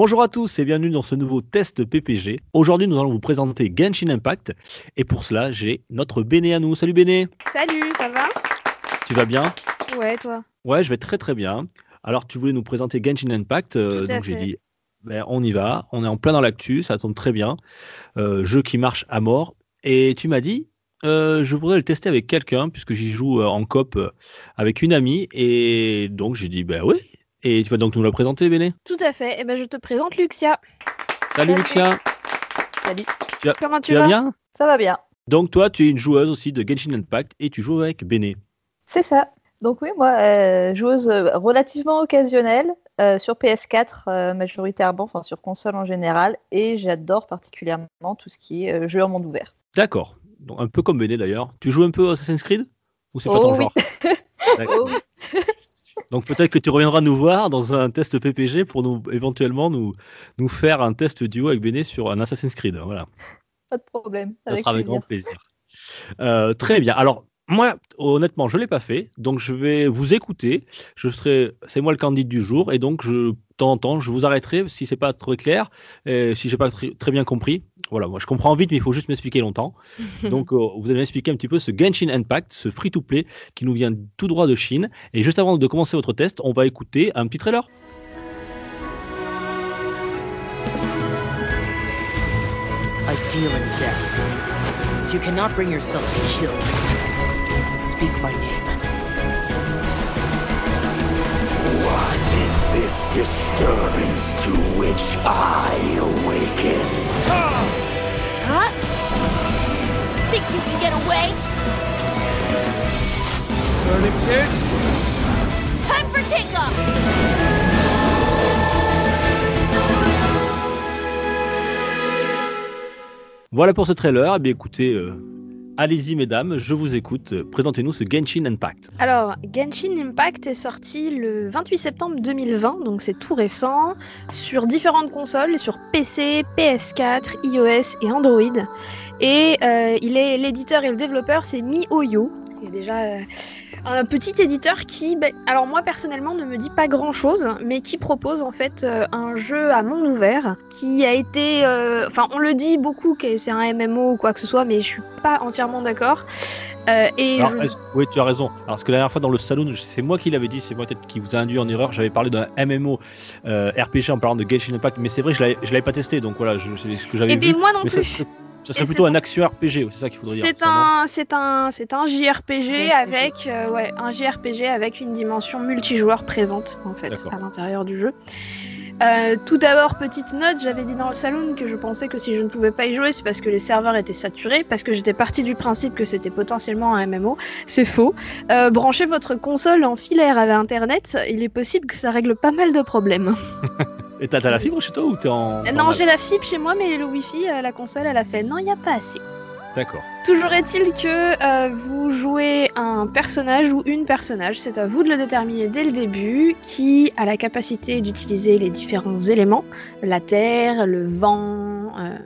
Bonjour à tous et bienvenue dans ce nouveau test PPG. Aujourd'hui, nous allons vous présenter Genshin Impact et pour cela, j'ai notre Béné à nous. Salut Béné, Salut, ça va? Tu vas bien? Ouais, toi? Ouais, je vais très très bien. Alors, tu voulais nous présenter Genshin Impact, euh, donc j'ai dit, ben, on y va, on est en plein dans l'actu, ça tombe très bien. Euh, jeu qui marche à mort. Et tu m'as dit, euh, je voudrais le tester avec quelqu'un puisque j'y joue en coop euh, avec une amie et donc j'ai dit, ben oui. Et tu vas donc nous la présenter, Béné? Tout à fait. Eh ben, je te présente Luxia. Salut Salut. Lucia, Salut, Comment tu, tu vas vas? bien? Ça va bien. Donc toi, tu es une joueuse aussi de Genshin Impact et tu joues avec Béné. C'est ça. Donc oui, moi, euh, joueuse euh, relativement occasionnelle euh, sur PS4 euh, majoritairement, enfin sur console en général, et j'adore particulièrement tout ce qui est jeu en monde ouvert. D'accord. Donc, un peu comme Béné d'ailleurs. Tu joues un peu à Assassin's Creed? Ou c'est pas Oh ton oui. genre? Oh oui. Donc peut-être que tu reviendras nous voir dans un test PPG pour nous éventuellement nous, nous faire un test duo avec Béné sur un Assassin's Creed. Voilà. Pas de problème. Ça sera avec plaisir. grand plaisir. Euh, très bien. Alors, moi, honnêtement, je ne l'ai pas fait. Donc, je vais vous écouter. Je serai, c'est moi le candidat du jour. Et donc, je, de temps en temps, je vous arrêterai si c'est pas très clair, et si j'ai pas très, très bien compris. Voilà, moi, je comprends vite, mais il faut juste m'expliquer longtemps. donc, euh, vous allez m'expliquer un petit peu ce Genshin Impact, ce free-to-play qui nous vient tout droit de Chine. Et juste avant de commencer votre test, on va écouter un petit trailer. I deal in death. If you cannot bring yourself to kill, speak my name. What is this disturbance to which I awaken? Huh? Think you can get away? Burning this? Time for takeoff! Voilà pour ce trailer. Eh bien, écoutez, euh, allez-y, mesdames, je vous écoute. Présentez-nous ce Genshin Impact. Alors, Genshin Impact est sorti le 28 septembre 2020, donc c'est tout récent, sur différentes consoles, sur PC, PS4, iOS et Android. Et euh, il est l'éditeur et le développeur, c'est MiHoYo. Est déjà euh, un petit éditeur qui, ben, alors moi personnellement, ne me dit pas grand-chose, mais qui propose en fait euh, un jeu à monde ouvert qui a été, euh, enfin, on le dit beaucoup que c'est un MMO ou quoi que ce soit, mais je suis pas entièrement d'accord. Euh, et Alors, je- est-ce- oui, tu as raison. Alors, parce que la dernière fois dans le salon, c'est moi qui l'avais dit, c'est moi peut-être qui vous a induit en erreur. J'avais parlé d'un MMO euh, RPG en parlant de Genshin Impact, mais c'est vrai je l'avais- pas testé, donc voilà, c'est ce que j'avais Eh vu. bien, moi non ça plus. serait, ça serait Et plutôt un action RPG, c'est ça qu'il faudrait dire. C'est un, c'est un, c'est un JRPG JRPG. avec, euh, ouais, un JRPG avec une dimension multijoueur présente en fait à l'intérieur du jeu. Euh, tout d'abord, petite note, j'avais dit dans le salon que je pensais que si je ne pouvais pas y jouer, c'est parce que les serveurs étaient saturés, parce que j'étais partie du principe que c'était potentiellement un MMO. C'est faux. Euh, branchez votre console en filaire avec Internet, il est possible que ça règle pas mal de problèmes. Et t'as la fibre chez toi ou t'es en. Euh, non, j'ai la fibre chez moi, mais le Wi-Fi, euh, la console, elle a fait non, il n'y a pas assez. D'accord. Toujours est-il que euh, vous jouez un personnage ou une personnage, c'est à vous de le déterminer dès le début, qui a la capacité d'utiliser les différents éléments, la terre, le vent, euh,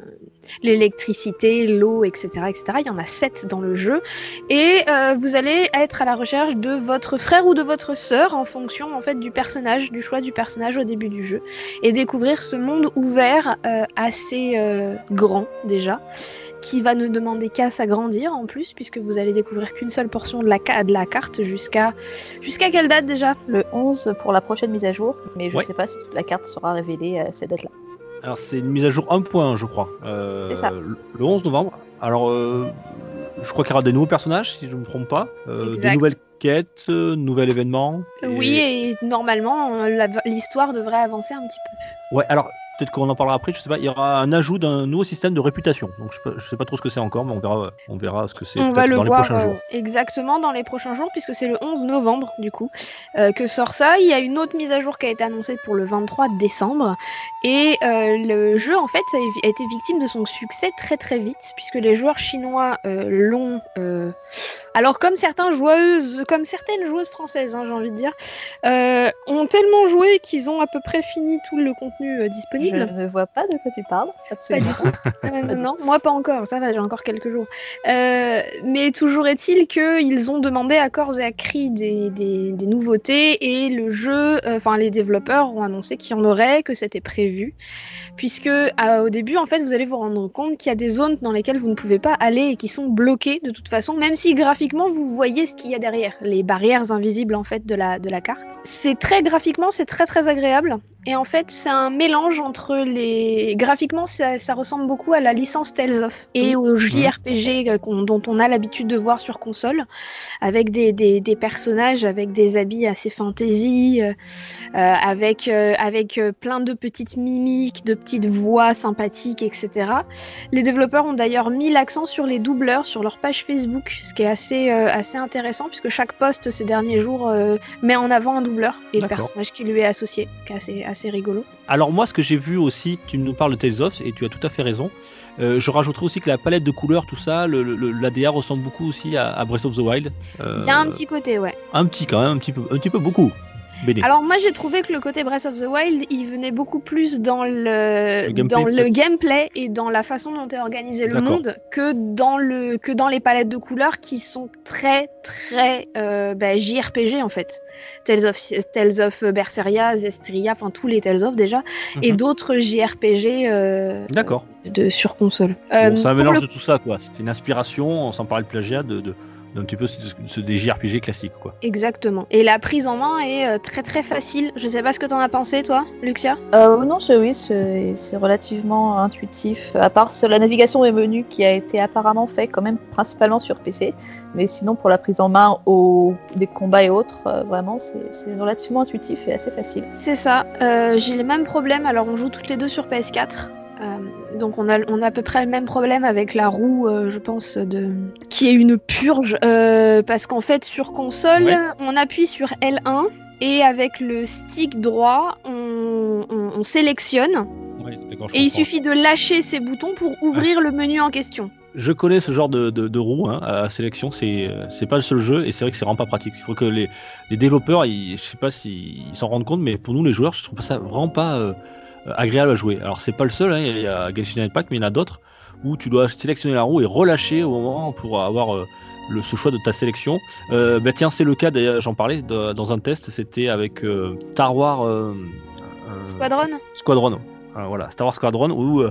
l'électricité, l'eau, etc., etc. Il y en a sept dans le jeu. Et euh, vous allez être à la recherche de votre frère ou de votre sœur en fonction en fait du personnage, du choix du personnage au début du jeu. Et découvrir ce monde ouvert euh, assez euh, grand déjà qui va ne demander qu'à s'agrandir en plus, puisque vous allez découvrir qu'une seule portion de la, ca- de la carte jusqu'à jusqu'à quelle date déjà? Le 11 pour la prochaine mise à jour, mais je Ouais. sais pas si toute la carte sera révélée à cette date-là. Alors, c'est une mise à jour 1.1, je crois. Euh, C'est ça. Le le 11 novembre. Alors, euh, je crois qu'il y aura des nouveaux personnages, si je ne me trompe pas. Euh, des nouvelles quêtes, euh, nouvel événement. et- Oui, et normalement, l'histoire devrait avancer un petit peu. Ouais, alors, peut-être qu'on en parlera après, je sais pas, il y aura un ajout d'un nouveau système de réputation. Donc je sais pas, je sais pas trop ce que c'est encore, mais on verra, on verra ce que c'est va le dans voir les prochains euh, jours. exactement dans les prochains jours, puisque c'est le 11 novembre, du coup, euh, que sort ça. Il y a une autre mise à jour qui a été annoncée pour le 23 décembre. Et euh, le jeu, en fait, a été victime de son succès très très vite, puisque les joueurs chinois euh, l'ont. Alors, comme, certains joueuses, comme certaines joueuses françaises, hein, j'ai envie de dire, ont tellement joué qu'ils ont à peu près fini tout le contenu Je ne vois pas de quoi tu parles. Pas Absolument. du tout. Euh, non, moi pas encore, ça va, j'ai encore quelques jours. Euh, mais toujours est-il qu'ils ont demandé à corps et à cri des, des- des nouveautés et le jeu, euh, enfin les développeurs ont annoncé qu'il y en aurait, que c'était prévu. Puisque au début, en fait, vous allez vous rendre compte qu'il y a des zones dans lesquelles vous ne pouvez pas aller et qui sont bloquées de toute façon, même si graphiquement vous voyez ce qu'il y a derrière, les barrières invisibles en fait de la, de la carte. C'est très graphiquement, c'est très très agréable. Et en fait, c'est un mélange entre les. Graphiquement, ça, ça ressemble beaucoup à la licence Tales of et au JRPG euh, qu'on- dont on a l'habitude de voir sur console, avec des, des- des personnages avec des habits assez fantasy, euh, euh, avec, euh, avec euh, plein de petites mimiques, de petites voix sympathiques, etc. Les développeurs ont d'ailleurs mis l'accent sur les doubleurs sur leur page Facebook, ce qui est assez, euh, assez intéressant puisque chaque post ces derniers jours euh, met en avant un doubleur et le personnage qui lui est associé, qui est assez, assez rigolo. Alors moi, ce que j'ai vu aussi, tu nous parles de Tales of, et tu as tout à fait raison. Euh, je rajouterais aussi que la palette de couleurs, tout ça, le, le- l'ADA ressemble beaucoup aussi à, à Breath of the Wild. Euh, Il y a un petit côté, ouais. un petit quand même, un petit peu, un petit peu beaucoup. Béné. Alors moi j'ai trouvé que le côté Breath of the Wild, il venait beaucoup plus dans le, dans le gameplay et dans la façon dont est organisé le monde que dans le que dans les palettes de couleurs qui sont très très euh, bah, JRPG en fait. Tales of Tales of Berseria, Zestria, enfin tous les Tales of déjà et Mhm. d'autres JRPG euh, D'accord. de sur console. Bon, Euh, c'est un pour mélange le- de tout ça, quoi. C'est une inspiration, sans parler de plagiat, de, de- d'un petit peu ce- ce- des JRPG classiques, quoi. Exactement. Et la prise en main est euh, très très facile. Je sais pas ce que t'en as pensé toi, Luxia? Euh, non, c'est oui, c'est c'est relativement intuitif. À part sur la navigation des menus qui a été apparemment fait quand même principalement sur PC. Mais sinon, pour la prise en main au, des combats et autres, euh, vraiment, c'est c'est relativement intuitif et assez facile. C'est ça. Euh, J'ai les mêmes problèmes. Alors, on joue toutes les deux sur PS4. Donc, on a, on a à peu près le même problème avec la roue, euh, je pense, de... qui est une purge. Euh, parce qu'en fait, sur console, Ouais. on appuie sur L1 et avec le stick droit, on, on- on sélectionne. Ouais, Et il suffit de lâcher ces boutons pour ouvrir le menu en question. Je connais ce genre de, de, de roue hein, à sélection, c'est euh, c'est pas le seul jeu et c'est vrai que c'est vraiment pas pratique. Il faut que les, les développeurs, ils, je sais pas s'ils s'en rendent compte, mais pour nous les joueurs, je trouve ça vraiment pas euh, agréable à jouer. Alors c'est pas le seul, hein, il y a Genshin Impact, mais il y en a d'autres où tu dois sélectionner la roue et relâcher au moment pour avoir euh, le, ce choix de ta sélection. Euh, bah tiens, c'est le cas d'ailleurs, j'en parlais de- dans un test, c'était avec euh, Star Wars euh, euh, Squadron Squadron. Euh, voilà, Star Wars Squadron où euh,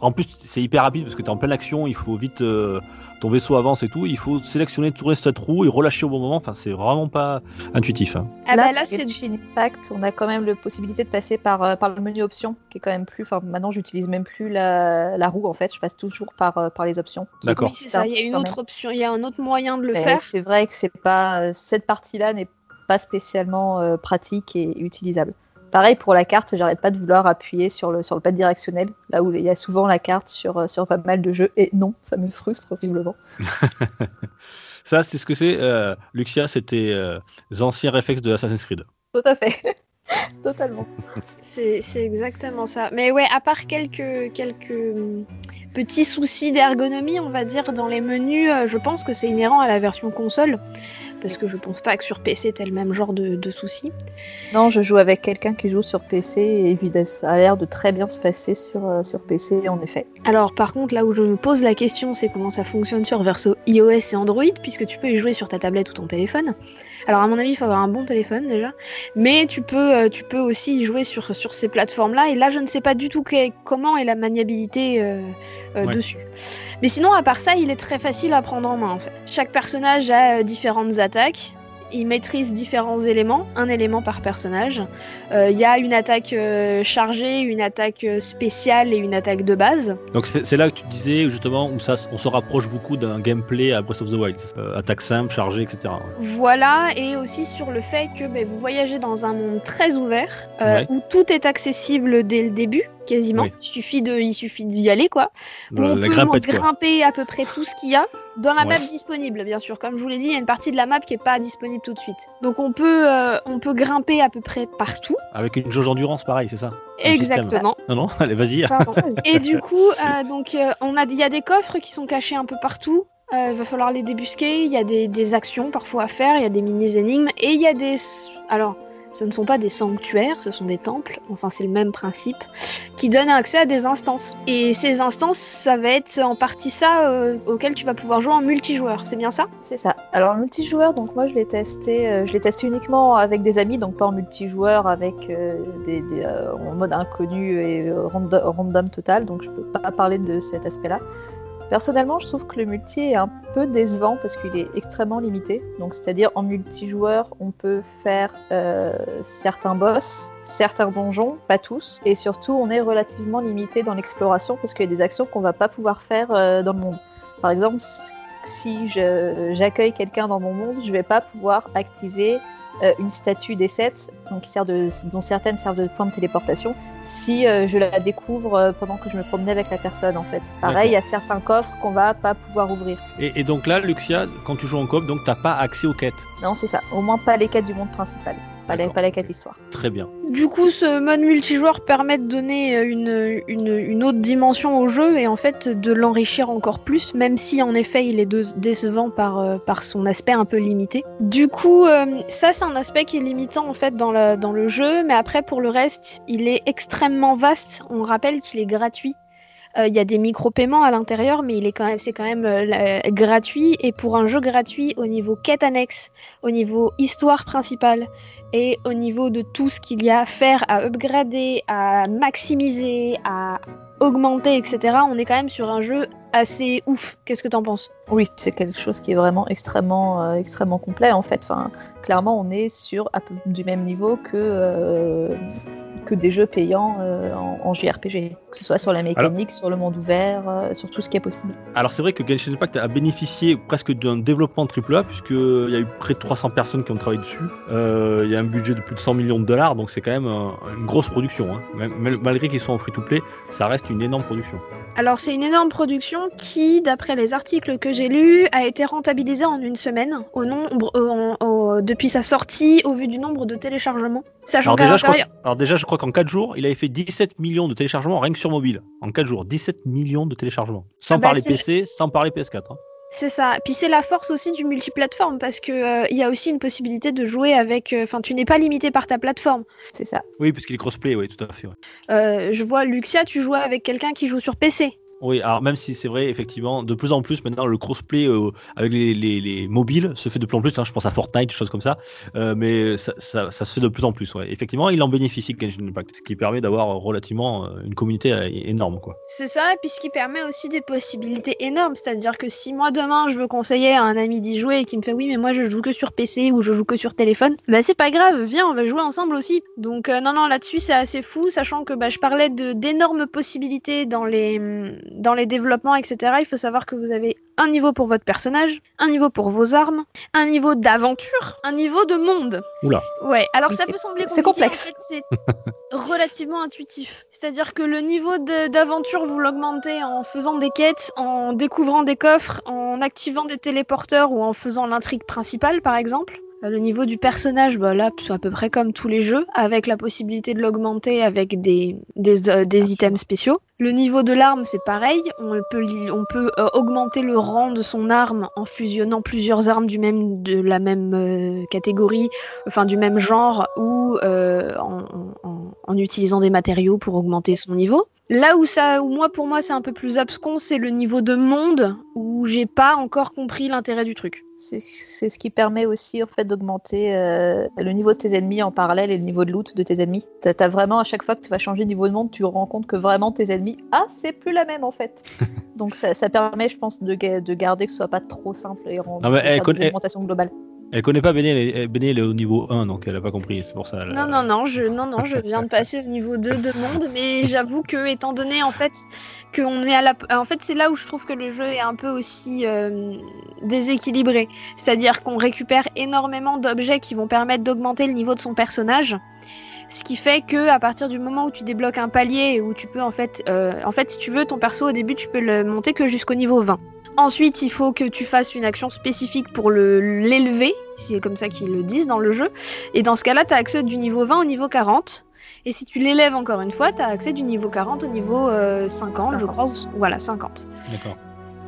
en plus c'est hyper rapide parce que tu es en pleine action, il faut vite euh, ton vaisseau avance et tout, il faut sélectionner tourner cette roue et relâcher au bon moment. Enfin, c'est vraiment pas intuitif. hein. Ah bah là, pour c'est Genshin Impact, on a quand même la possibilité de passer par, euh, par le menu options, qui est quand même plus. Enfin, maintenant, j'utilise même plus la, la roue en fait, je passe toujours par, euh, par les options. D'accord. Oui, c'est ça. Il y a une autre option, il y a un autre moyen de le Mais faire. C'est vrai que c'est pas euh, cette partie-là n'est pas spécialement euh, pratique et utilisable. Pareil pour la carte, j'arrête pas de vouloir appuyer sur le sur le pad directionnel, là où il y a souvent la carte sur euh, sur pas mal de jeux et non, ça me frustre horriblement. Ça, c'est ce que c'est. euh, Luxia, c'était euh, les anciens réflexes de Assassin's Creed. Tout à fait, totalement. C'est c'est exactement ça. Mais ouais, à part quelques, quelques hum, petits soucis d'ergonomie, on va dire, dans les menus, euh, je pense que c'est inhérent à la version console. Parce que je pense pas que sur PC, t'as le même genre de, de soucis. Non, je joue avec quelqu'un qui joue sur PC et évidemment, ça a l'air de très bien se passer sur euh, sur PC en effet. Alors, par contre, là où je me pose la question, c'est comment ça fonctionne sur verso iOS et Android, puisque tu peux y jouer sur ta tablette ou ton téléphone. Alors, à mon avis, il faut avoir un bon téléphone déjà. Mais tu peux, euh, tu peux aussi y jouer sur, sur ces plateformes-là. Et là, je ne sais pas du tout que- comment est la maniabilité euh, euh, Ouais. dessus. Mais sinon, à part ça, il est très facile à prendre en main, en fait. Chaque personnage a euh, différentes attaques. Il maîtrise différents éléments, un élément par personnage. Euh, Il y a une attaque euh, chargée, une attaque euh, spéciale et une attaque de base. Donc c'est là que tu disais justement où ça, on se rapproche beaucoup d'un gameplay à Breath of the Wild. Euh, attaque simple, chargée, etc. Voilà, et aussi sur le fait que ben, vous voyagez dans un monde très ouvert, Ouais. où tout est accessible dès le début, quasiment. Oui. Il suffit de, il suffit d'y aller, quoi. Où on la peut quoi. grimper à peu près tout ce qu'il y a dans la Ouais. map disponible, bien sûr. Comme je vous l'ai dit, il y a une partie de la map qui est pas disponible tout de suite. Donc on peut, euh, on peut grimper à peu près partout. Avec une jauge d'endurance, pareil, c'est ça? Exactement. Non, non, allez, vas-y. Et du coup, euh, donc, euh, on a, il y a des coffres qui sont cachés un peu partout. Il va falloir les débusquer. Il y a des, des actions parfois à faire. Il y a des mini énigmes et il y a des. Alors, ce ne sont pas des sanctuaires, ce sont des temples. Enfin, c'est le même principe qui donnent accès à des instances. Et ces instances, ça va être en partie ça euh, auquel tu vas pouvoir jouer en multijoueur. C'est bien ça? C'est ça. Alors le multijoueur, donc moi je l'ai testé, euh, je l'ai testé uniquement avec des amis, donc pas en multijoueur avec euh, des, en mode inconnu et random, random total, donc je peux pas parler de cet aspect-là. Personnellement, je trouve que le multi est un peu décevant parce qu'il est extrêmement limité. Donc, c'est-à-dire en multijoueur, on peut faire euh, certains boss, certains donjons, pas tous, et surtout, on est relativement limité dans l'exploration parce qu'il y a des actions qu'on va pas pouvoir faire euh, dans le monde. Par exemple, si j'accueille quelqu'un dans mon monde, je vais pas pouvoir activer euh, une statue des sept, donc qui sert de, dont certaines servent de point de téléportation, si euh, je la découvre euh, pendant que je me promenais avec la personne en fait. Pareil, il y a certains coffres qu'on va pas pouvoir ouvrir. Et, et donc là, Luxia, quand tu joues en coop, donc t'as pas accès aux quêtes. Non, c'est ça. Au moins pas les quêtes du monde principal. Pas D'accord. pas d'histoire. Très bien. Du coup, ce mode multijoueur permet de donner euh, une, une, une autre dimension au jeu et en fait de l'enrichir encore plus, même si en effet il est de- décevant par, euh, par son aspect un peu limité. Du coup, euh, ça c'est un aspect qui est limitant en fait dans le, dans le jeu, mais après pour le reste, il est extrêmement vaste. On rappelle qu'il est gratuit. Euh, Il y a des micro-paiements à l'intérieur, mais il est quand même, c'est quand même euh, la- gratuit. Et pour un jeu gratuit, au niveau quête annexe, au niveau histoire principale, et au niveau de tout ce qu'il y a à faire, à upgrader, à maximiser, à augmenter, etc., on est quand même sur un jeu assez ouf. Qu'est-ce que t'en penses? Oui, c'est quelque chose qui est vraiment extrêmement, euh, extrêmement complet en fait. Enfin, clairement, on est sur du même niveau que, euh, que des jeux payants euh, en, en JRPG, que ce soit sur la mécanique, sur le monde ouvert, euh, sur tout ce qui est possible. Alors c'est vrai que Genshin Impact a bénéficié presque d'un développement AAA puisqu'il y a eu près de 300 personnes qui ont travaillé dessus. Euh, Il y a un budget de plus de 100 millions de dollars, donc c'est quand même un- une grosse production. hein. Même- mal- malgré qu'ils sont en free-to-play, ça reste une énorme production. Alors c'est une énorme production qui, d'après les articles que j'ai lus, a été rentabilisée en une semaine au nombre, euh, en- au- depuis sa sortie au vu du nombre de téléchargements. Sachant Alors déjà, je crois, l'intérieur, alors déjà, je crois qu'en 4 jours, il avait fait 17 millions de téléchargements rien que sur mobile. En 4 jours, 17 millions de téléchargements. Sans Ah bah, parler PC, sans parler PS4. hein. c'est ça. Puis c'est la force aussi du multiplateforme parce que euh, il y a aussi une possibilité de jouer avec. euh, Enfin, tu n'es pas limité par ta plateforme. C'est ça. Oui, parce qu'il est crossplay, oui, tout à fait. ouais. Euh, je vois Luxia, tu jouais avec quelqu'un qui joue sur PC. Oui, alors même si c'est vrai, effectivement, de plus en plus maintenant, le crossplay euh, avec les, les- les mobiles se fait de plus en plus. hein, je pense à Fortnite, choses comme ça. Euh, mais ça, ça- se fait de plus en plus. Ouais. Effectivement, il en bénéficie Genshin Impact, ce qui permet d'avoir relativement euh, une communauté euh, énorme. Quoi. C'est ça, et puis ce qui permet aussi des possibilités énormes. C'est-à-dire que si moi demain je veux conseiller à un ami d'y jouer et qui me fait oui, mais moi je joue que sur PC ou je joue que sur téléphone, bah c'est pas grave, viens, on va jouer ensemble aussi. Donc euh, non, non, là-dessus c'est assez fou, sachant que bah, je parlais d'énormes possibilités dans les, dans les développements, etc. Il faut savoir que vous avez un niveau pour votre personnage, un niveau pour vos armes, un niveau d'aventure, un niveau de monde. Oula. Ouais, alors ça c'est- peut sembler c'est compliqué, complexe. en fait, c'est relativement intuitif. C'est-à-dire que le niveau d'aventure, vous l'augmentez en faisant des quêtes, en découvrant des coffres, en activant des téléporteurs ou en faisant l'intrigue principale, par exemple. Euh, Le niveau du personnage, bah là, c'est à peu près comme tous les jeux, avec la possibilité de l'augmenter avec des, des, euh, des items spéciaux. Le niveau de l'arme, c'est pareil. On peut, euh, augmenter le rang de son arme en fusionnant plusieurs armes du même, de la même euh, catégorie, enfin du même genre, ou euh, en, utilisant des matériaux pour augmenter son niveau. Là où ça, où moi pour moi c'est un peu plus abscon, c'est le niveau de monde où j'ai pas encore compris l'intérêt du truc. C'est ce qui permet aussi en fait d'augmenter le niveau de tes ennemis en parallèle et le niveau de loot de tes ennemis. T'as as vraiment à chaque fois que tu vas changer de niveau de monde, tu rends compte que vraiment tes ennemis, ah c'est plus la même en fait. Donc ça, ça permet, je pense, de, ga- de garder que ce soit pas trop simple et rendre eh, l'augmentation globale. Elle connaît pas Béné, elle est- Béné, elle est au niveau 1, donc elle a pas compris. C'est pour ça. elle- Non, non, non, je, non, non, je viens de passer au niveau 2 de monde, mais j'avoue que, étant donné en fait qu'on est à la. En fait, c'est là où je trouve que le jeu est un peu aussi euh, déséquilibré. C'est-à-dire qu'on récupère énormément d'objets qui vont permettre d'augmenter le niveau de son personnage. Ce qui fait que à partir du moment où tu débloques un palier où tu peux en fait, euh, en fait, si tu veux, ton perso au début, tu peux le monter que jusqu'au niveau 20. Ensuite, il faut que tu fasses une action spécifique pour le l'élever, c'est comme ça qu'ils le disent dans le jeu. Et dans ce cas-là, tu as accès du niveau 20 au niveau 40. Et si tu l'élèves encore une fois, tu as accès du niveau 40 au niveau euh, 50, je 50. crois. ou- Voilà, 50. D'accord.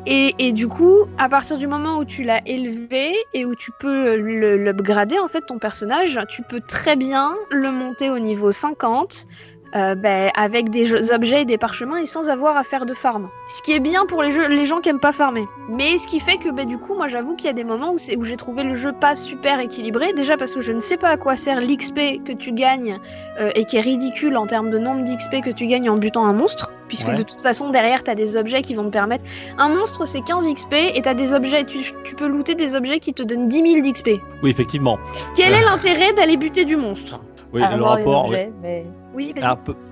Et, du coup, à partir du moment où tu l'as élevé et où tu peux l'upgrader, en fait, ton personnage, tu peux très bien le monter au niveau 50 euh, ben, avec des jeux- objets et des parchemins et sans avoir à faire de farm. Ce qui est bien pour les, jeux, les gens qui aiment pas farmer. Mais ce qui fait que ben, du coup, moi j'avoue qu'il y a des moments où, j'ai trouvé le jeu pas super équilibré. Déjà parce que je ne sais pas à quoi sert l'XP que tu gagnes euh, et qui est ridicule en termes de nombre d'XP que tu gagnes en butant un monstre. Puisque Ouais. de toute façon, derrière, tu as des objets qui vont te permettre un monstre, c'est 15 XP et t'as des objets, tu, tu peux looter des objets qui te donnent 10 000 d'XP. Oui, effectivement. Quel Euh. est l'intérêt d'aller buter du monstre? Oui, à le avoir les rapport. oui. objets, mais Oui,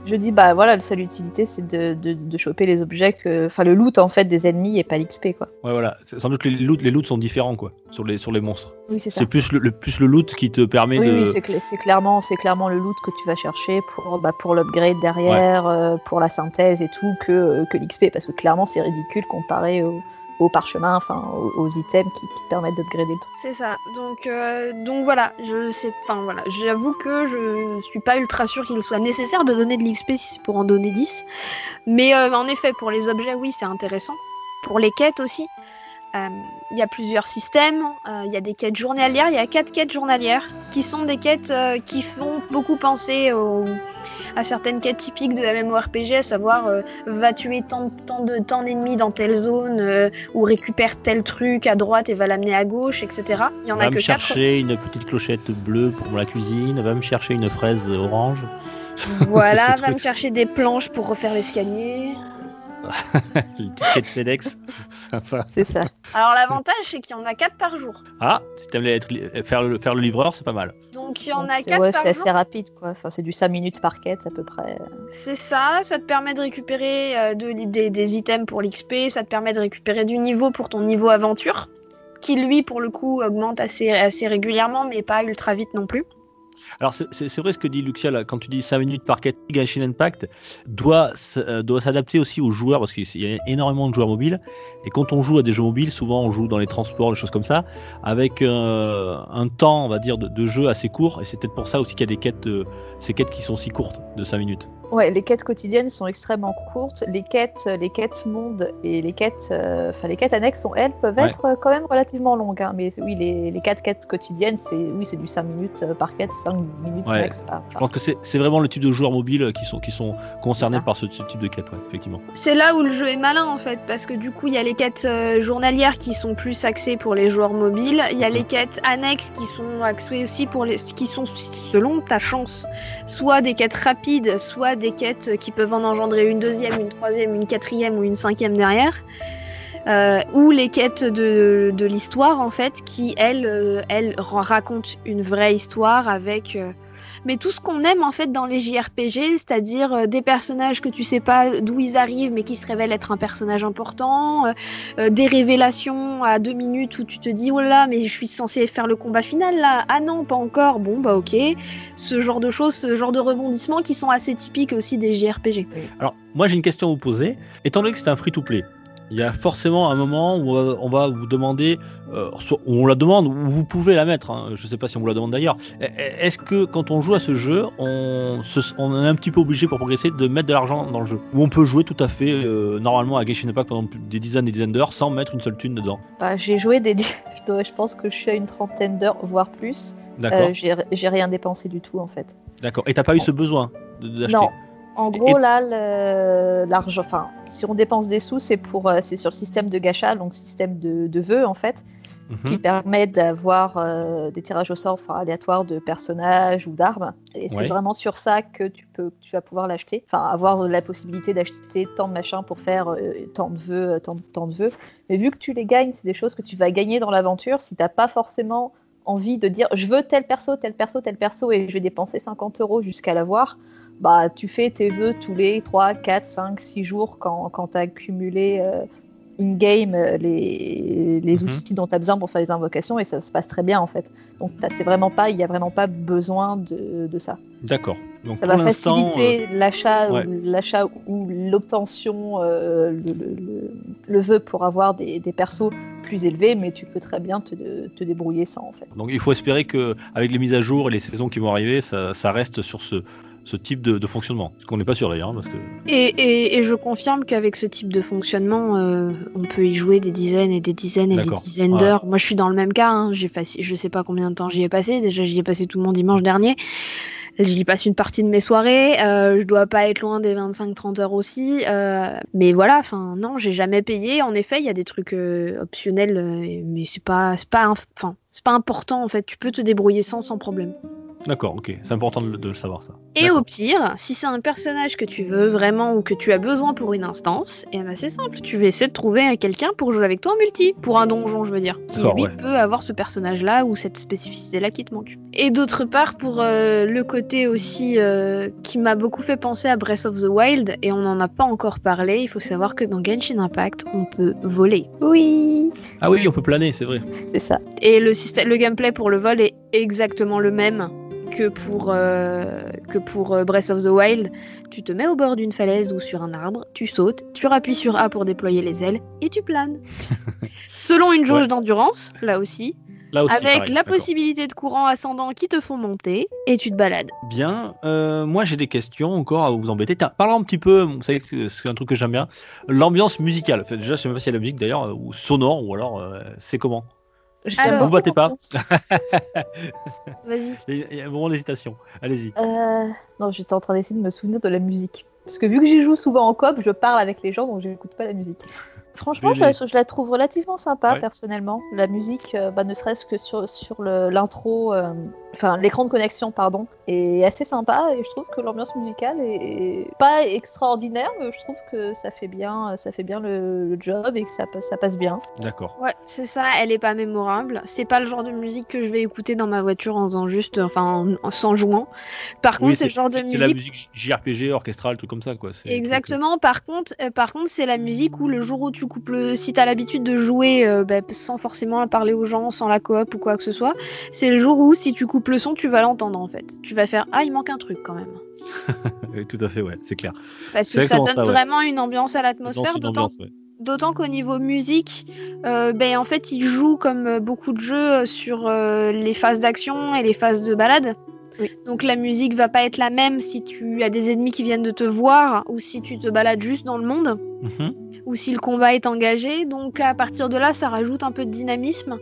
je dis bah voilà, la seule utilité c'est de, de, de choper les objets que, enfin le loot en fait des ennemis et pas l'XP quoi. Ouais, voilà. Sans doute les loots, les loots sont différents quoi sur les sur les monstres. Oui c'est ça. C'est plus le, le- plus le loot qui te permet Oui, de. oui c'est cla- c'est clairement, c'est clairement le loot que tu vas chercher pour, bah, pour l'upgrade derrière, euh, pour la synthèse et tout, que, que l'XP, parce que clairement c'est ridicule comparé au, au parchemin, enfin aux, aux items qui, qui te permettent d'upgrader le truc. C'est ça. Donc, euh, donc voilà, je sais. Enfin voilà, j'avoue que je suis pas ultra sûr qu'il soit nécessaire de donner de l'XP si c'est pour en donner 10. Mais euh, en effet, pour les objets, oui, c'est intéressant. Pour les quêtes aussi. euh, Il y a plusieurs systèmes, il y a des quêtes journalières, il y a quatre quêtes journalières qui sont des quêtes qui font beaucoup penser au- à certaines quêtes typiques de MMORPG, à savoir euh, va tuer tant, tant de tant d'ennemis dans telle zone, euh, ou récupère tel truc à droite et va l'amener à gauche, etc. Il y en va a me que quatre. chercher une petite clochette bleue pour la cuisine. Va me chercher une fraise orange. Voilà, va me chercher des planches pour refaire l'escalier. Les quêtes FedEx. Sympa. C'est ça. Alors l'avantage, c'est qu'il y en a 4 par jour. Ah, si t'aimes être faire le faire le livreur, c'est pas mal. Donc il y en Donc, a c'est 4 ouais, par c'est jour. assez rapide quoi. Enfin, c'est du 5 minutes par quête à peu près. C'est ça, ça te permet de récupérer euh, de- des, des items pour l'XP, ça te permet de récupérer du niveau pour ton niveau aventure, qui lui, pour le coup, augmente assez, assez régulièrement, mais pas ultra vite non plus. Alors c'est- vrai ce que dit Luxia quand tu dis 5 minutes par quête, Genshin Impact doit, euh, doit s'adapter aussi aux joueurs parce qu'il y a énormément de joueurs mobiles. Et quand on joue à des jeux mobiles, souvent on joue dans les transports, des choses comme ça, avec euh, un temps on va dire de, de jeu assez court. Et c'est peut-être pour ça aussi qu'il y a des quêtes, euh, ces quêtes qui sont si courtes de 5 minutes. Ouais, les quêtes quotidiennes sont extrêmement courtes. Les quêtes, les quêtes monde et les quêtes, euh, enfin les quêtes annexes, sont, elles, peuvent Ouais. être euh, quand même relativement longues. hein. Mais oui, les, les quatre quêtes quotidiennes, c'est oui, c'est du 5 minutes euh, par quête, 5 minutes Ouais. max. par- Je par- pense que c'est c'est vraiment le type de joueurs mobiles qui sont, qui sont concernés par ce, ce type de quête, ouais, effectivement. C'est là où le jeu est malin en fait, parce que du coup il y a les quêtes euh, journalières qui sont plus axées pour les joueurs mobiles, il y a les quêtes annexes qui sont axées aussi pour les qui sont selon ta chance, soit des quêtes rapides, soit des quêtes qui peuvent en engendrer une deuxième, une troisième, une quatrième ou une cinquième derrière. Euh, ou les quêtes de, l'histoire en fait qui elles, euh, elles ra- racontent une vraie histoire avec euh, mais tout ce qu'on aime en fait dans les JRPG, c'est-à-dire euh, des personnages que tu sais pas d'où ils arrivent mais qui se révèlent être un personnage important, euh, euh, des révélations à deux minutes où tu te dis oh là mais je suis censé faire le combat final là, ah non pas encore, bon bah ok, ce genre de choses, ce genre de rebondissements qui sont assez typiques aussi des JRPG. Alors, moi j'ai une question à vous poser. Étant donné que c'est un free-to-play, il y a forcément un moment où on va vous demander, euh, on la demande, ou vous pouvez la mettre, hein, je ne sais pas si on vous la demande d'ailleurs, E- e- est-ce que quand on joue à ce jeu, on, se- on est un petit peu obligé pour progresser de mettre de l'argent dans le jeu? Ou on peut jouer tout à fait euh, normalement à Genshin Impact pendant des dizaines et des dizaines d'heures sans mettre une seule thune dedans? Bah, j'ai joué des, je pense que je suis à une trentaine d'heures, voire plus. D'accord Euh, j'ai rien dépensé du tout en fait. D'accord. Et t'as pas eu ce besoin d'acheter? Non. En gros, là, l'argent, enfin, si on dépense des sous, c'est pour, c'est sur le système de gacha, donc système de, de vœux en fait, Mhm. qui permet d'avoir euh, des tirages au sort enfin, aléatoires de personnages ou d'armes. Et c'est Ouais. vraiment sur ça que tu peux, tu vas pouvoir l'acheter. Enfin, avoir la possibilité d'acheter tant de machins pour faire euh, tant de vœux, euh, tant, tant de vœux. Mais vu que tu les gagnes, c'est des choses que tu vas gagner dans l'aventure. Si t'as pas forcément envie de dire je veux tel perso, tel perso, tel perso et je vais dépenser 50 euros jusqu'à l'avoir, bah tu fais tes vœux tous les 3, 4, 5, 6 jours quand, quand tu as accumulé euh, in-game euh, les, les Mhm. outils dont tu as besoin pour faire les invocations et ça se passe très bien en fait. Donc c'est vraiment pas, il n'y a vraiment pas besoin de, de ça. D'accord. Donc Ça va faciliter l'achat ouais. ou l'achat ou l'obtention, euh, le, le- le- le vœu pour avoir des, des persos plus élevés, mais tu peux très bien te, te débrouiller sans en fait. euh, donc il faut espérer que avec les mises à jour et les saisons qui vont arriver, ça, ça reste sur ce, ce type de, de fonctionnement. Ce qu'on n'est pas sûr d'ailleurs, hein, parce que Et, et- et je confirme qu'avec ce type de fonctionnement, euh, on peut y jouer des dizaines et des dizaines et des dizaines d'heures. Moi, je suis dans le même cas. hein. J'ai faci- je sais pas combien de temps j'y ai passé. Déjà, j'y ai passé tout mon dimanche dernier. J'y passe une partie de mes soirées. euh, je dois pas être loin des 25-30 heures aussi. euh, mais voilà, enfin, non, j'ai jamais payé. En effet, il y a des trucs euh, optionnels, mais c'est pas, pas, inf- enfin, c'est pas important en fait. Tu peux te débrouiller sans, sans problème. D'accord, ok, c'est important de, le- de le savoir ça. Et au pire, si c'est un personnage que tu veux vraiment ou que tu as besoin pour une instance, et ben c'est simple, tu vas essayer de trouver quelqu'un pour jouer avec toi en multi, pour un donjon je veux dire, qui lui ouais. peut avoir ce personnage-là ou cette spécificité-là qui te manque. Et d'autre part, pour euh, le côté aussi euh, qui m'a beaucoup fait penser à Breath of the Wild, et on n'en a pas encore parlé, il faut savoir que dans Genshin Impact, on peut voler. Oui, Ah oui, on peut planer, c'est vrai. c'est ça. Et le, système, le gameplay pour le vol est exactement le même que pour, euh, que pour euh, Breath of the Wild. Tu te mets au bord d'une falaise ou sur un arbre, tu sautes, tu rappuies sur A pour déployer les ailes et tu planes. Selon une jauge Ouais. d'endurance, là aussi, Là aussi, avec pareil, la possibilité de courant ascendant qui te font monter et tu te balades. Bien, euh, moi j'ai des questions encore à vous embêter. Tiens, parlons un petit peu, vous savez que c'est un truc que j'aime bien, l'ambiance musicale. Déjà, je sais même pas s'il y a la musique d'ailleurs, ou sonore, ou alors euh, c'est comment? Alors- Vous battez pas. Vas-y. il y, a, un moment d'hésitation. Allez-y. Euh, Non, j'étais en train d'essayer de me souvenir de la musique. Parce que vu que j'y joue souvent en coop, je parle avec les gens, donc j'écoute pas la musique. Franchement, je la, je trouve relativement sympa, Ouais. personnellement. La musique, euh, bah, ne serait-ce que sur, sur l'intro, euh, enfin l'écran de connexion, pardon, est assez sympa. Et je trouve que l'ambiance musicale est, pas extraordinaire, mais je trouve que ça fait bien, ça fait bien le, le job et que ça, passe- ça passe bien. D'accord. Ouais, c'est ça, elle est pas mémorable. C'est pas le genre de musique que je vais écouter dans ma voiture en faisant juste, enfin, en, en- sans jouant. Par contre, c'est le genre de c'est musique. la musique JRPG, orchestrale, truc comme ça, quoi. C'est- Exactement. Par contre, euh, par contre, c'est la musique où le jour où tu coupes le, si t'as l'habitude de jouer euh, bah, sans forcément parler aux gens, sans la coop ou quoi que ce soit, c'est le jour où si tu coupes le son, tu vas l'entendre en fait. Tu vas faire ah il manque un truc quand même. Oui, tout à fait, ouais, c'est clair. Parce que ça donne exactement ça, ouais. vraiment une ambiance à l'atmosphère, d'autant qu'au niveau musique, euh, ben, en fait, il joue comme euh, beaucoup de jeux euh, sur euh, les phases d'action et les phases de balade. Oui. Donc la musique va pas être la même si tu as des ennemis qui viennent de te voir ou si tu te balades juste dans le monde Mhm. ou si le combat est engagé. Donc à partir de là, ça rajoute un peu de dynamisme.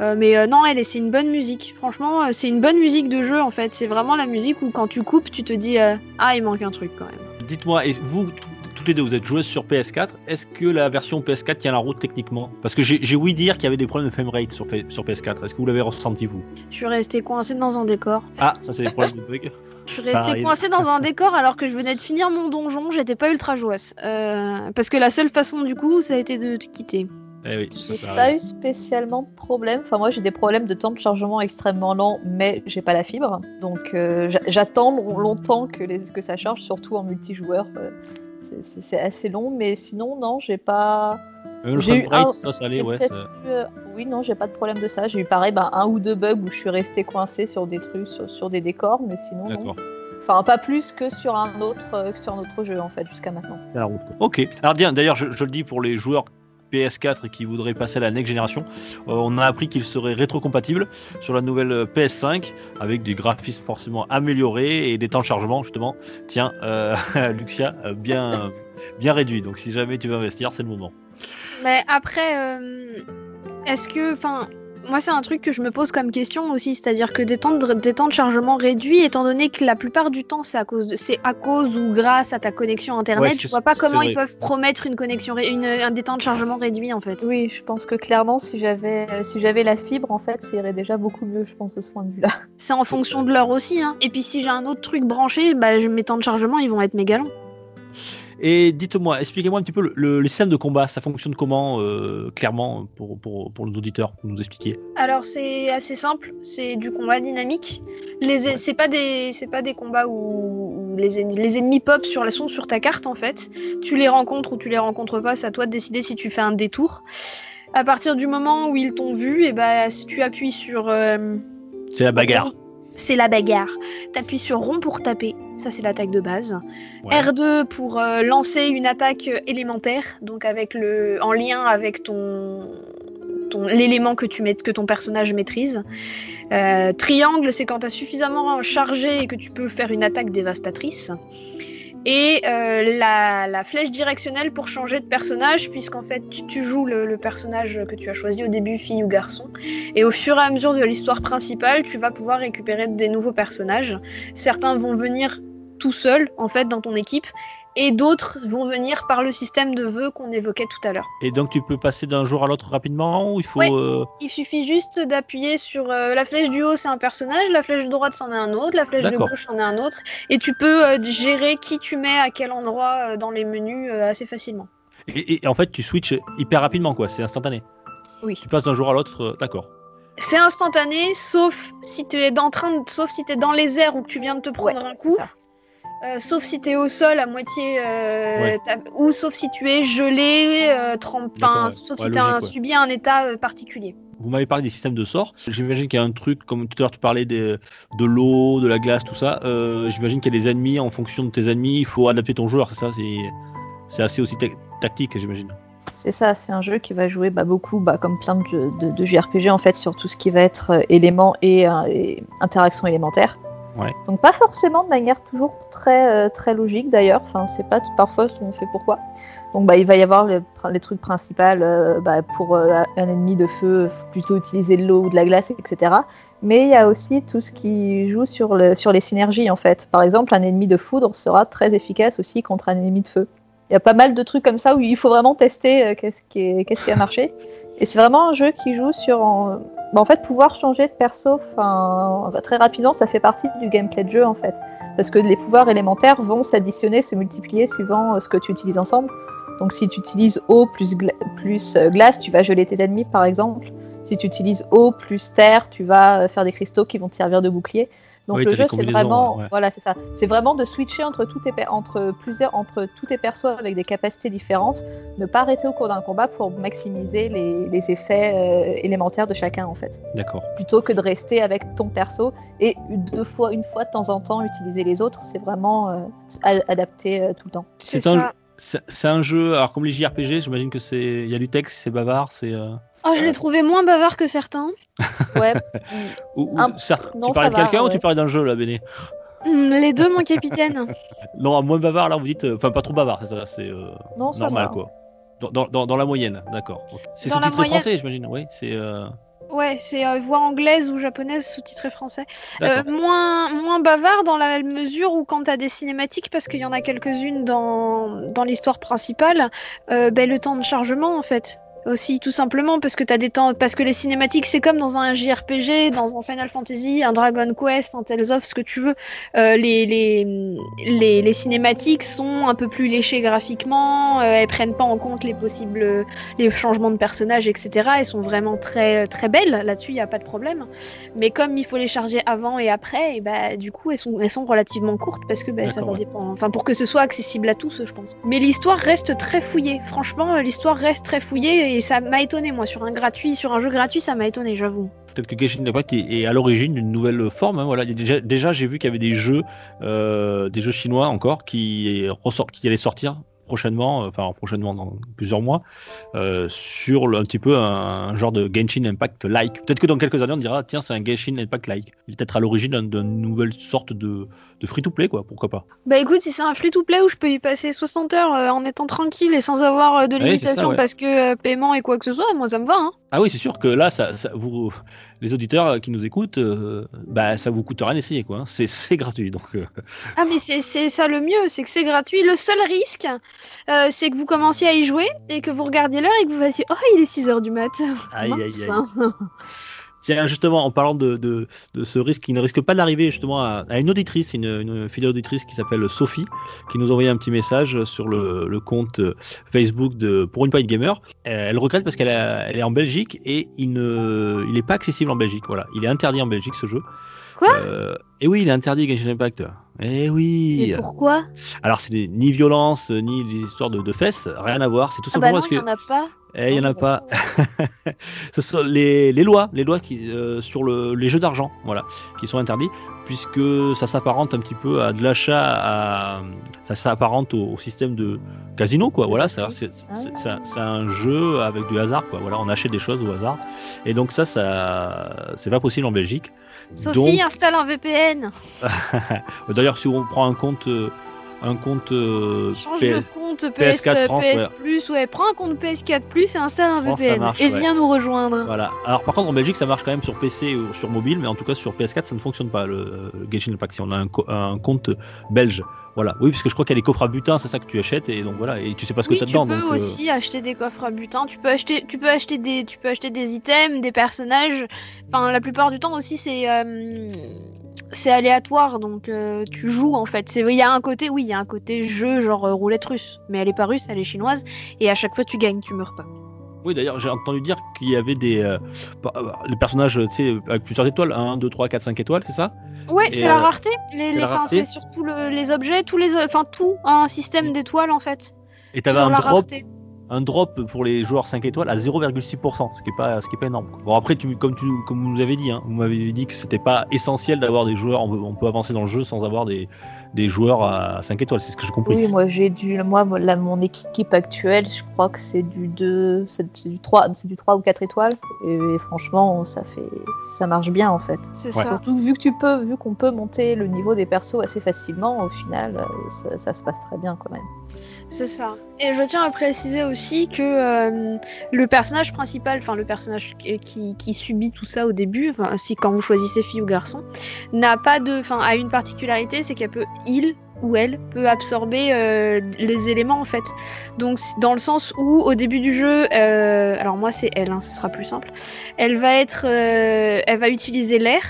Euh, mais euh, non, elle, est- c'est une bonne musique. Franchement, euh, c'est une bonne musique de jeu en fait. C'est vraiment la musique où quand tu coupes, tu te dis euh, ah il manque un truc quand même. Dites-moi, et vous, tout- toutes les deux, vous êtes joueuses sur PS4. Est-ce que la version PS4 tient la route techniquement? Parce que j'ai ouï dire qu'il y avait des problèmes de framerate sur, sur PS4. Est-ce que vous l'avez ressenti, vous? Je suis restée coincée dans un décor. Ah, ça, c'est des problèmes de bug. Je suis restée coincée dans un décor alors que je venais de finir mon donjon, j'étais pas ultra jouasse. Euh, parce que la seule façon du coup, ça a été de te quitter. Eh oui, ça, J'ai pas eu spécialement de problème. Enfin, moi, j'ai des problèmes de temps de chargement extrêmement lent, mais j'ai pas la fibre. Donc, euh, j'a- j'attends long- longtemps que, les, que ça charge, surtout en multijoueur. euh, c'est- assez long, mais sinon, non, j'ai pas. Même le j'ai eu un- ça, ça allait, j'ai ouais. peut-être ça- eu, euh, oui, non, j'ai pas de problème de ça. J'ai eu pareil, bah, un ou deux bugs où je suis restée coincée sur des trucs, sur, sur des décors, mais sinon, non. D'accord. Enfin, pas plus que sur un autre, euh, que sur un autre jeu, en fait, jusqu'à maintenant. la route, quoi. Ok. Alors, bien, d'ailleurs, je, je le dis pour les joueurs PS4 qui voudraient passer à la next génération, euh, on a appris qu'il serait rétrocompatible sur la nouvelle euh, PS5 avec des graphismes forcément améliorés et des temps de chargement justement. Tiens, euh, Luxia, bien, bien réduit. Donc si jamais tu veux investir, c'est le moment. Mais après, est-ce que. Enfin, moi, c'est un truc que je me pose comme question aussi, c'est-à-dire que des temps, de, des temps de chargement réduits, étant donné que la plupart du temps, c'est à cause, de, c'est à cause ou grâce à ta connexion internet, Ouais, je vois pas comment vrai. ils peuvent promettre une connexion, une, un des temps de chargement réduits en fait. Oui, je pense que clairement, si j'avais euh, si j'avais la fibre, en fait, ça irait déjà beaucoup mieux, je pense, de ce point de vue-là. C'est en fonction de l'heure aussi. Hein. Et puis si j'ai un autre truc branché, bah, mes temps de chargement, ils vont être méga longs. Et dites-moi, expliquez-moi un petit peu le, le- le système de combat. Ça fonctionne comment, euh, clairement, pour, pour, pour nos auditeurs, pour nous expliquer Alors c'est assez simple, c'est du combat dynamique. Les c'est pas des pas des combats où, où les, les ennemis pop sur la sont sur ta carte en fait. Tu les rencontres ou tu les rencontres pas, c'est à toi de décider si tu fais un détour. À partir du moment où ils t'ont vu, et ben si tu appuies sur euh, C'est la bagarre. C'est la bagarre. T'appuies sur rond pour taper, ça c'est l'attaque de base. Ouais. R2 pour euh, lancer une attaque euh, élémentaire, donc avec le en lien avec ton ton l'élément que tu mets, que ton personnage maîtrise. Euh, triangle, c'est quand tu as suffisamment chargé et que tu peux faire une attaque dévastatrice. Et euh, la, la flèche directionnelle pour changer de personnage, puisqu'en fait tu, joues le, le personnage que tu as choisi au début, fille ou garçon. Et au fur et à mesure de l'histoire principale, tu vas pouvoir récupérer des nouveaux personnages. Certains vont venir tout seuls, en fait, dans ton équipe, et d'autres vont venir par le système de vœux qu'on évoquait tout à l'heure. Et donc, tu peux passer d'un jour à l'autre rapidement ou il faut. Ouais. euh, Il suffit juste d'appuyer sur euh, la flèche du haut, c'est un personnage, la flèche de droite, c'en est un autre, la flèche de gauche, c'en est un autre, et tu peux euh, gérer qui tu mets à quel endroit euh, dans les menus euh, assez facilement. Et, et en fait, tu switches hyper rapidement, quoi. C'est instantané. Oui. Tu passes d'un jour à l'autre, euh, d'accord. C'est instantané, sauf si tu es dans, train de- sauf si t'es dans les airs ou que tu viens de te prendre Ouais, un coup. ça. Euh, sauf si tu es au sol à moitié, euh, Ouais. ou sauf si tu es gelé, euh, trempe- ouais. sauf Ouais, si tu as ouais. subi un état euh, particulier. Vous m'avez parlé des systèmes de sorts. J'imagine qu'il y a un truc, comme tout à l'heure tu parlais des- de l'eau, de la glace, tout ça. Euh, J'imagine qu'il y a des ennemis, en fonction de tes ennemis, il faut adapter ton joueur, c'est ça? C'est c'est assez aussi ta- tactique, j'imagine. C'est ça, c'est un jeu qui va jouer bah, beaucoup, bah, comme plein de, jeux- de, de JRPG en fait, sur tout ce qui va être euh, éléments et, euh, et interaction élémentaire. Donc pas forcément de manière toujours très euh, très logique d'ailleurs. Enfin, c'est pas parfois on fait pourquoi. Donc bah, il va y avoir le- les trucs principaux. euh, bah, pour euh, un ennemi de feu, faut plutôt utiliser de l'eau ou de la glace, etc. Mais il y a aussi tout ce qui joue sur, le, sur les synergies en fait. Par exemple, un ennemi de foudre sera très efficace aussi contre un ennemi de feu. Il y a pas mal de trucs comme ça où il faut vraiment tester qu'est-ce qui, est- qu'est-ce qui a marché. Et c'est vraiment un jeu qui joue sur. En, bah, fait, pouvoir changer de perso très rapidement, ça fait partie du gameplay de jeu en fait. Parce que les pouvoirs élémentaires vont s'additionner, se multiplier suivant euh, ce que tu utilises ensemble. Donc si tu utilises eau plus, plus euh, glace, tu vas geler tes ennemis par exemple. Si tu utilises eau plus terre, tu vas euh, faire des cristaux qui vont te servir de bouclier. Donc Oui, le jeu c'est vraiment ouais, voilà c'est ça. C'est vraiment de switcher entre tous tes entre plusieurs entre tous tes persos avec des capacités différentes, ne pas arrêter au cours d'un combat pour maximiser les, les effets euh, élémentaires de chacun en fait D'accord. plutôt que de rester avec ton perso et une- deux fois, une fois de temps en temps utiliser les autres. C'est vraiment euh, a- adapté euh, tout le temps. C'est un, c'est un jeu, alors comme les JRPG, j'imagine que c'est, il y a du texte, c'est bavard, c'est. Euh, Oh, je l'ai trouvé moins bavard que certains. Ouais, ou- ou- Un- certes, non, tu parlais de quelqu'un ou tu parlais d'un jeu là, Béné? Hmm, Les deux, mon capitaine. Non, moins bavard là, vous dites, euh, enfin pas trop bavard, c'est ça, c'est euh, normal va. quoi. Dans, dans, dans, dans la moyenne, d'accord. C'est sous-titré moyenne. français, j'imagine, oui. C'est. euh, Ouais, c'est euh, voix anglaise ou japonaise sous-titré français. Euh, moins, moins bavard dans la mesure où quand t'as des cinématiques, parce qu'il y en a quelques-unes dans, dans l'histoire principale, euh, ben, le temps de chargement en fait. Aussi, tout simplement, parce que t'as des temps, parce que les cinématiques, c'est comme dans un JRPG, dans un Final Fantasy, un Dragon Quest, un Tales of, ce que tu veux. Euh, les, les, les, les cinématiques sont un peu plus léchées graphiquement, euh, elles prennent pas en compte les possibles les changements de personnages, etc. Elles sont vraiment très, très belles, là-dessus, il n'y a pas de problème. Mais comme il faut les charger avant et après, et bah, du coup, elles sont, elles sont relativement courtes parce que bah, ça va ouais. dépendre. Enfin, pour que ce soit accessible à tous, je pense. Mais l'histoire reste très fouillée. Franchement, l'histoire reste très fouillée et ça m'a étonné, moi, sur un gratuit, sur un jeu gratuit, ça m'a étonné, j'avoue. Peut-être que Genshin Impact est, à l'origine d'une nouvelle forme. hein, voilà. Déjà, j'ai vu qu'il y avait des jeux, euh, des jeux chinois encore qui, qui allaient sortir prochainement, euh, enfin prochainement dans plusieurs mois, euh, sur un petit peu un, un genre de Genshin Impact like. Peut-être que dans quelques années on dira tiens c'est un Genshin Impact like. Il est peut-être à l'origine d'un- d'une nouvelle sorte de, de free-to-play quoi, pourquoi pas. Bah écoute, si c'est un free-to-play où je peux y passer 60 heures euh, en étant tranquille et sans avoir euh, de ça, limitation ouais. parce que euh, paiement et quoi que ce soit, moi ça me va. Hein. Ah oui c'est sûr que là ça, ça- vous, les auditeurs qui nous écoutent, euh, bah ça vous coûte rien d'essayer quoi. hein. C'est gratuit donc. Ah mais c'est ça le mieux, c'est que c'est gratuit. Le seul risque, c'est que vous commenciez à y jouer et que vous regardiez l'heure et que vous fassiez « Oh, il est 6h du mat !» Aïe aïe aïe. Justement, en parlant de, ce risque qui ne risque pas d'arriver justement à, une auditrice, une, une fidèle auditrice qui s'appelle Sophie, qui nous a envoyé un petit message sur le, compte Facebook de Pour une Pint Gamer. Euh, Elle regrette parce qu'elle est en Belgique et il ne, il est pas accessible en Belgique. Voilà, il est interdit en Belgique ce jeu. Quoi Euh, Et oui, il est interdit Genshin Impact. Eh oui. Mais pourquoi Alors c'est des- ni violence ni des histoires de, de fesses, rien à voir. C'est tout Ah bah simplement non, parce il que n'y en a pas. eh, il y en a pas. Ce sont les, les lois, les lois qui, euh, sur le, les jeux d'argent, voilà, qui sont interdits, puisque ça s'apparente un petit peu à de l'achat, ça s'apparente au, au système de casino, quoi. Voilà, c'est un- c'est un jeu avec du hasard, quoi. Voilà, on achète des choses au hasard, et donc ça, ça, c'est pas possible en Belgique. Sophie, Donc- installe un VPN. D'ailleurs, si on prend un compte, euh, un compte euh, Change PS de compte PS, PS4 France, PS ouais. Plus, ouais. Prends un compte PS4 Plus et installe un France, VPN. marche, et ouais. viens nous rejoindre. Voilà. Alors par contre en Belgique ça marche quand même sur PC ou sur mobile, mais en tout cas sur PS4 ça ne fonctionne pas le, le Genshin Impact si on a un, co- un compte belge. Voilà. Oui parce que je crois qu'il y a les coffres à butin, c'est ça que tu achètes et donc voilà et tu sais pas ce que Oui, t'as tu dedans. peux donc, euh, aussi acheter des coffres à butin. Tu peux acheter, tu peux acheter des, tu peux acheter des items, des personnages. Enfin, la plupart du temps aussi, c'est, euh, c'est aléatoire. Donc, euh, tu joues en fait. Il y a un côté, oui, il y a un côté jeu genre euh, roulette russe, mais elle est pas russe, elle est chinoise. Et à chaque fois, tu gagnes, tu meurs pas. Oui d'ailleurs j'ai entendu dire qu'il y avait des euh, les personnages tu sais avec plusieurs étoiles, 1, 2, 3, 4, 5 étoiles, c'est ça? Ouais, c'est la rareté. Les, c'est les- c'est surtout le- les objets, tous les, enfin tout, un système d'étoiles en fait. Et t'avais un drop, rareté. Un drop pour les joueurs 5 étoiles à 0,6%, ce qui est pas ce qui est pas énorme. quoi. Bon après tu, comme tu comme vous nous avez dit, hein, vous m'avez dit que c'était pas essentiel d'avoir des joueurs, on peut, on peut avancer dans le jeu sans avoir des, des joueurs à 5 étoiles, c'est ce que j'ai compris. Oui, moi j'ai du. Moi, là, mon équipe actuelle, je crois que c'est du 2, c'est du 3, c'est du 3 ou 4 étoiles. Et, franchement, ça fait. Ça marche bien en fait. C'est Ouais. ça. Surtout vu que tu peux, vu qu'on peut monter le niveau des persos assez facilement, au final, euh, ça, ça se passe très bien quand même. C'est ça. Et je tiens à préciser aussi que euh, le personnage principal, enfin le personnage qui, subit tout ça au début, si quand vous choisissez fille ou garçon, n'a pas de, enfin a une particularité, c'est qu'elle peut, il ou elle peut absorber euh, les éléments en fait. Donc dans le sens où au début du jeu, euh, alors moi c'est elle, hein, ce sera plus simple, elle va être, elle va utiliser l'air.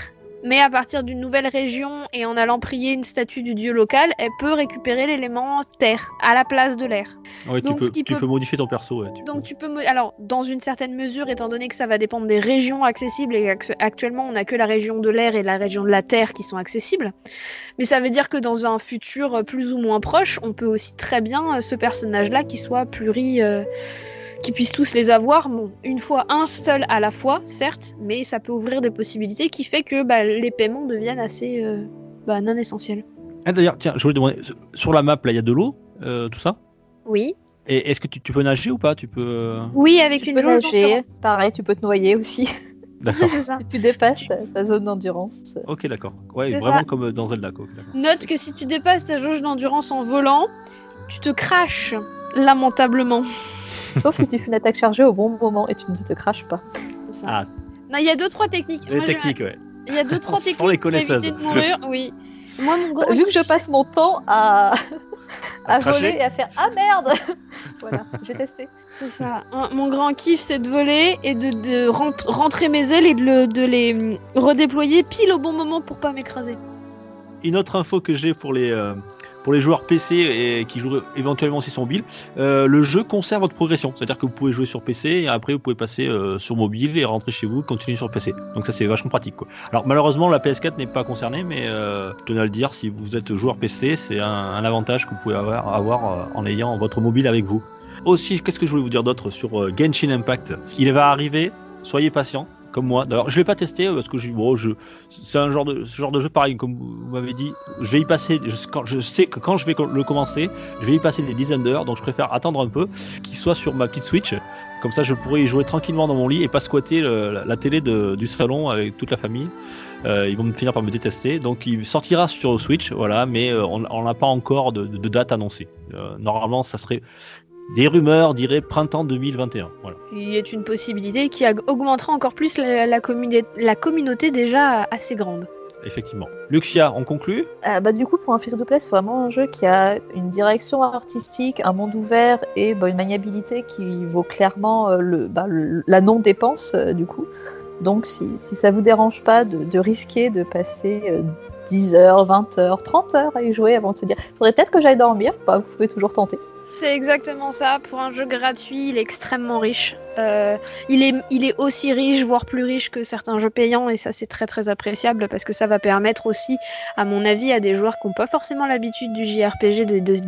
Mais à partir d'une nouvelle région et en allant prier une statue du dieu local, elle peut récupérer l'élément terre à la place de l'air. Ouais, tu Donc, peux, tu peut- peux modifier ton perso. ouais, tu Donc peux. tu peux, alors dans une certaine mesure, étant donné que ça va dépendre des régions accessibles et actu- actuellement on n'a que la région de l'air et la région de la terre qui sont accessibles, mais ça veut dire que dans un futur plus ou moins proche, on peut aussi très bien euh, ce personnage-là qui soit pluri, euh, qui puisse tous les avoir, bon, une fois un seul à la fois, certes, mais ça peut ouvrir des possibilités qui fait que bah, les paiements deviennent assez euh, bah, non essentiels. Ah, D'ailleurs, tiens, je voulais demander, sur la map, là, il y a de l'eau, euh, tout ça? Oui. Et est-ce que tu, tu peux nager ou pas? Tu peux. euh, Oui, avec Tu une peux nager, pareil, tu peux te noyer aussi. D'accord. C'est ça. si tu dépasses ta, ta zone d'endurance. ok, d'accord. Ouais, vraiment ça. comme dans Zelda. Quoi. Note que si tu dépasses ta jauge d'endurance en volant, tu te craches lamentablement. Sauf si tu fais une attaque chargée au bon moment et tu ne te craches pas. C'est ça. Ah, Non, il y a deux trois techniques. les Moi, je- techniques, ouais. Il y a deux trois techniques les pour éviter connaisseuses. de mourir. Oui. Moi, mon grand Vu que je passe mon temps à, À voler et à faire Ah merde Voilà, j'ai testé. c'est ça. Mon grand kiff, c'est de voler et de, de ren- rentrer mes ailes et de, le- de les hum, redéployer pile au bon moment pour pas m'écraser. Une autre info que j'ai pour les, euh, pour les joueurs PC et qui jouent éventuellement aussi sur mobile, euh, le jeu conserve votre progression. C'est-à-dire que vous pouvez jouer sur PC et après vous pouvez passer euh, sur mobile et rentrer chez vous, continuer sur PC. Donc ça c'est vachement pratique. Quoi. Alors malheureusement la PS4 n'est pas concernée, mais euh, je tenais à le dire, si vous êtes joueur PC, c'est un, avantage que vous pouvez avoir, avoir euh, en ayant votre mobile avec vous. Aussi, qu'est-ce que je voulais vous dire d'autre sur euh, Genshin Impact? Il va arriver, soyez patient. Comme moi. D'ailleurs, je l'ai pas testé euh, parce que je, bon, je, c'est un genre de, ce genre de jeu pareil, comme vous m'avez dit. Je vais y passer. Je, quand- je sais que quand je vais le commencer, je vais y passer des dizaines d'heures. Donc, je préfère attendre un peu qu'il soit sur ma petite Switch. Comme ça, je pourrai y jouer tranquillement dans mon lit et pas squatter la, télé de- du salon avec toute la famille. Euh, ils vont finir par me détester. Donc, il sortira sur Switch, voilà. Mais euh, on n'a pas encore de date annoncée. Euh, normalement, ça serait des rumeurs, diraient printemps 2021. Voilà. Qui est une possibilité qui augmentera encore plus la, la, communi- la communauté déjà assez grande. Effectivement. Luxia, on conclut? Euh, bah, du coup, pour un free-to-play, c'est vraiment un jeu qui a une direction artistique, un monde ouvert et bah, une maniabilité qui vaut clairement euh, le, bah, le- la non-dépense, euh, du coup. Donc si, si ça vous dérange pas de, de risquer de passer euh, 10 heures, 20 heures, 30 heures à y jouer avant de se dire faudrait peut-être que j'aille dormir, bah, vous pouvez toujours tenter. C'est exactement ça. Pour un jeu gratuit, il est extrêmement riche. Euh, il, est, il est aussi riche, voire plus riche que certains jeux payants, et ça c'est très très appréciable parce que ça va permettre aussi, à mon avis, à des joueurs qui n'ont pas forcément l'habitude du JRPG de, de-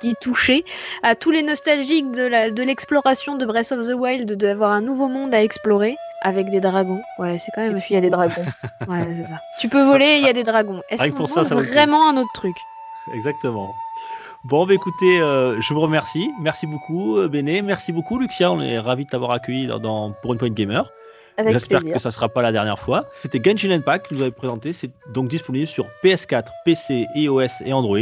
d'y toucher, à tous les nostalgiques de, la- de l'exploration de Breath of the Wild, de- d'avoir un nouveau monde à explorer avec des dragons. Ouais, c'est quand même. Et puis il y a des dragons. Ouais, c'est ça. Tu peux voler, il y a des dragons. Est-ce qu'on vraiment un autre truc? Exactement. Bon, bah écoutez, euh, je vous remercie. Merci beaucoup, euh, Béné. Merci beaucoup, Lucia. On est ravis de t'avoir accueilli dans, dans- pour une point gamer. J'espère que ça sera pas la dernière fois. C'était Genshin Impact que vous avez présenté. C'est donc disponible sur PS4, PC, iOS et Android.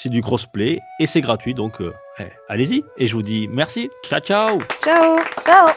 C'est du crossplay et c'est gratuit. Donc, euh, eh, allez-y. Et je vous dis merci. Ciao, ciao. Ciao Ciao